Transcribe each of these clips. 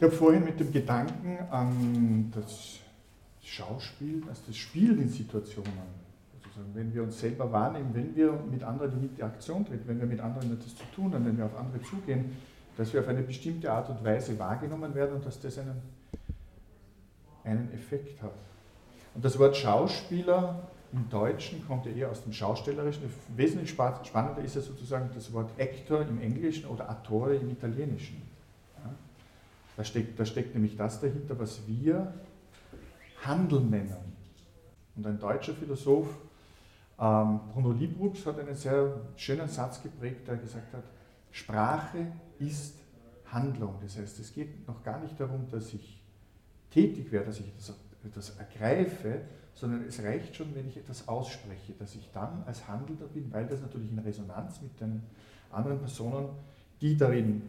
Ich habe vorhin mit dem Gedanken an das Schauspiel, also das Spiel in Situationen, also wenn wir uns selber wahrnehmen, wenn wir mit anderen in Interaktion treten, wenn wir mit anderen etwas zu tun haben, wenn wir auf andere zugehen, dass wir auf eine bestimmte Art und Weise wahrgenommen werden und dass das einen, einen Effekt hat. Und das Wort Schauspieler im Deutschen kommt ja eher aus dem Schaustellerischen. Wesentlich spannender ist ja sozusagen das Wort Actor im Englischen oder Attore im Italienischen. Da, steckt, da steckt nämlich das dahinter, was wir Handeln nennen. Und ein deutscher Philosoph, ähm, Bruno Liebrups, hat einen sehr schönen Satz geprägt, der gesagt hat, Sprache ist Handlung. Das heißt, es geht noch gar nicht darum, dass ich tätig werde, dass ich etwas, ergreife, sondern es reicht schon, wenn ich etwas ausspreche, dass ich dann als Handelnder bin, weil das natürlich in Resonanz mit den anderen Personen, die darin,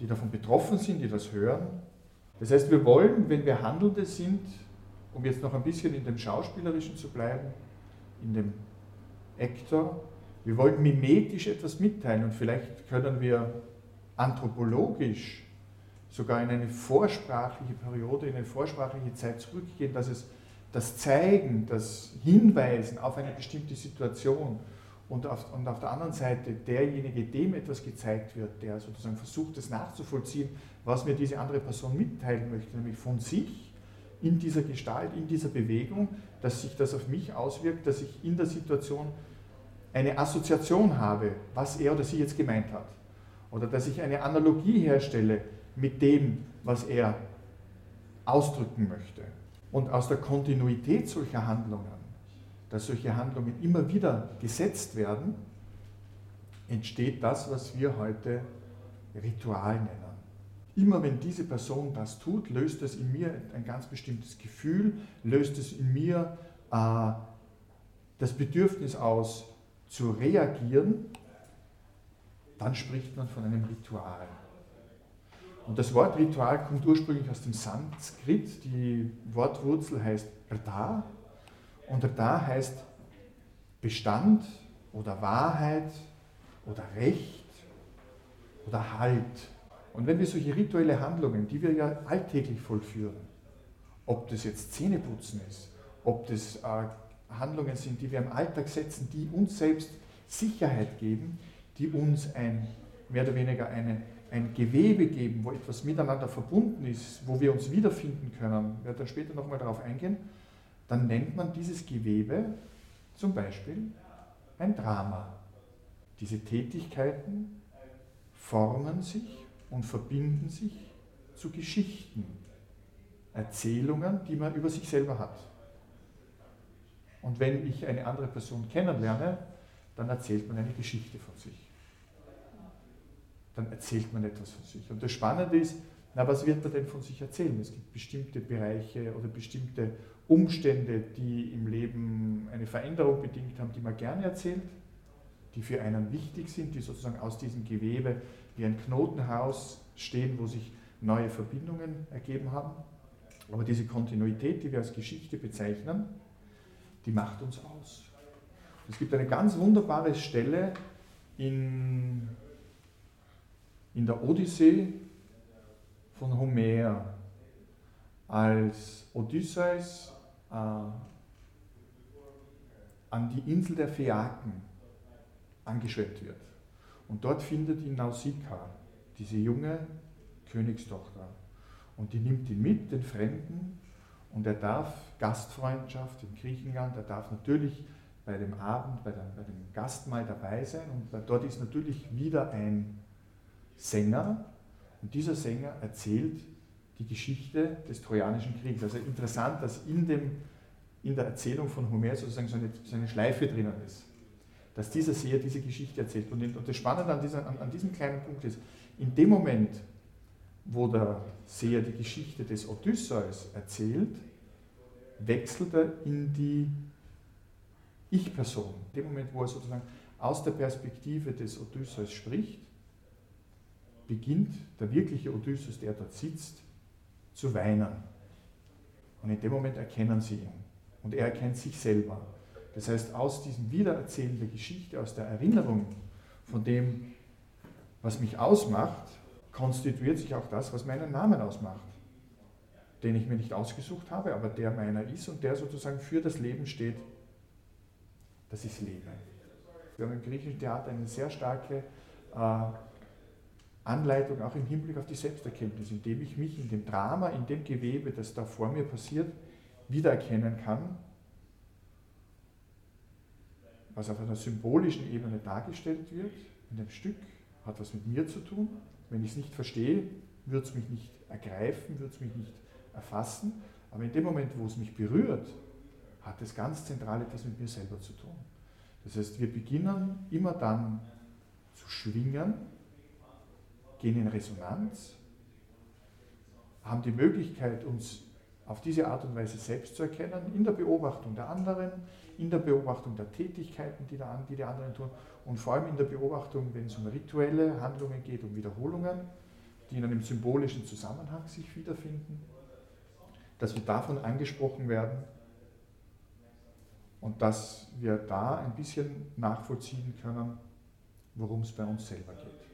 die davon betroffen sind, die das hören. Das heißt, wir wollen, wenn wir Handelnde sind, um jetzt noch ein bisschen in dem Schauspielerischen zu bleiben, in dem Actor, wir wollen mimetisch etwas mitteilen und vielleicht können wir anthropologisch sogar in eine vorsprachliche Periode, in eine vorsprachliche Zeit zurückgehen, dass es das Zeigen, das Hinweisen auf eine bestimmte Situation und auf, und auf der anderen Seite derjenige, dem etwas gezeigt wird, der sozusagen versucht, es nachzuvollziehen, was mir diese andere Person mitteilen möchte, nämlich von sich in dieser Gestalt, in dieser Bewegung, dass sich das auf mich auswirkt, dass ich in der Situation eine Assoziation habe, was er oder sie jetzt gemeint hat. Oder dass ich eine Analogie herstelle mit dem, was er ausdrücken möchte. Und aus der Kontinuität solcher Handlungen, dass solche Handlungen immer wieder gesetzt werden, entsteht das, was wir heute Ritual nennen. Immer wenn diese Person das tut, löst es in mir ein ganz bestimmtes Gefühl, löst es in mir äh, das Bedürfnis aus, zu reagieren, dann spricht man von einem Ritual. Und das Wort Ritual kommt ursprünglich aus dem Sanskrit. Die Wortwurzel heißt Rda. Und Rda heißt Bestand oder Wahrheit oder Recht oder Halt. Und wenn wir solche rituelle Handlungen, die wir ja alltäglich vollführen, ob das jetzt Zähneputzen ist, ob das äh, Handlungen sind, die wir im Alltag setzen, die uns selbst Sicherheit geben, die uns ein, mehr oder weniger eine ein Gewebe geben, wo etwas miteinander verbunden ist, wo wir uns wiederfinden können, werde da später nochmal darauf eingehen, dann nennt man dieses Gewebe zum Beispiel ein Drama. Diese Tätigkeiten formen sich und verbinden sich zu Geschichten, Erzählungen, die man über sich selber hat. Und wenn ich eine andere Person kennenlerne, dann erzählt man eine Geschichte von sich dann erzählt man etwas von sich. Und das Spannende ist, na, was wird man denn von sich erzählen? Es gibt bestimmte Bereiche oder bestimmte Umstände, die im Leben eine Veränderung bedingt haben, die man gerne erzählt, die für einen wichtig sind, die sozusagen aus diesem Gewebe wie ein Knotenhaus stehen, wo sich neue Verbindungen ergeben haben. Aber diese Kontinuität, die wir als Geschichte bezeichnen, die macht uns aus. Es gibt eine ganz wunderbare Stelle in in der Odyssee von Homer, als Odysseus äh, an die Insel der Phäaken angeschleppt wird. Und dort findet ihn Nausicaa, diese junge Königstochter. Und die nimmt ihn mit, den Fremden, und er darf Gastfreundschaft in Griechenland, er darf natürlich bei dem Abend, bei, der, bei dem Gastmahl dabei sein. Und dort ist natürlich wieder ein Sänger und dieser Sänger erzählt die Geschichte des Trojanischen Krieges. Also interessant, dass in, dem, in der Erzählung von Homer sozusagen so eine, so eine Schleife drinnen ist, dass dieser Seher diese Geschichte erzählt. Und, und das Spannende an, dieser, an, an diesem kleinen Punkt ist, in dem Moment, wo der Seher die Geschichte des Odysseus erzählt, wechselt er in die Ich-Person. In dem Moment, wo er sozusagen aus der Perspektive des Odysseus spricht, beginnt der wirkliche Odysseus, der dort sitzt, zu weinen. Und in dem Moment erkennen sie ihn. Und er erkennt sich selber. Das heißt, aus diesem Wiedererzählen der Geschichte, aus der Erinnerung von dem, was mich ausmacht, konstituiert sich auch das, was meinen Namen ausmacht. Den ich mir nicht ausgesucht habe, aber der meiner ist und der sozusagen für das Leben steht. Das ist Leben. Wir haben im griechischen Theater eine sehr starke äh, Anleitung auch im Hinblick auf die Selbsterkenntnis, indem ich mich in dem Drama, in dem Gewebe, das da vor mir passiert, wiedererkennen kann, was auf einer symbolischen Ebene dargestellt wird, in dem Stück, hat was mit mir zu tun. Wenn ich es nicht verstehe, wird es mich nicht ergreifen, wird es mich nicht erfassen. Aber in dem Moment, wo es mich berührt, hat es ganz zentral etwas mit mir selber zu tun. Das heißt, wir beginnen immer dann zu schwingen, gehen in Resonanz, haben die Möglichkeit, uns auf diese Art und Weise selbst zu erkennen, in der Beobachtung der anderen, in der Beobachtung der Tätigkeiten, die, die anderen tun und vor allem in der Beobachtung, wenn es um rituelle Handlungen geht, um Wiederholungen, die in einem symbolischen Zusammenhang sich wiederfinden, dass wir davon angesprochen werden und dass wir da ein bisschen nachvollziehen können, worum es bei uns selber geht.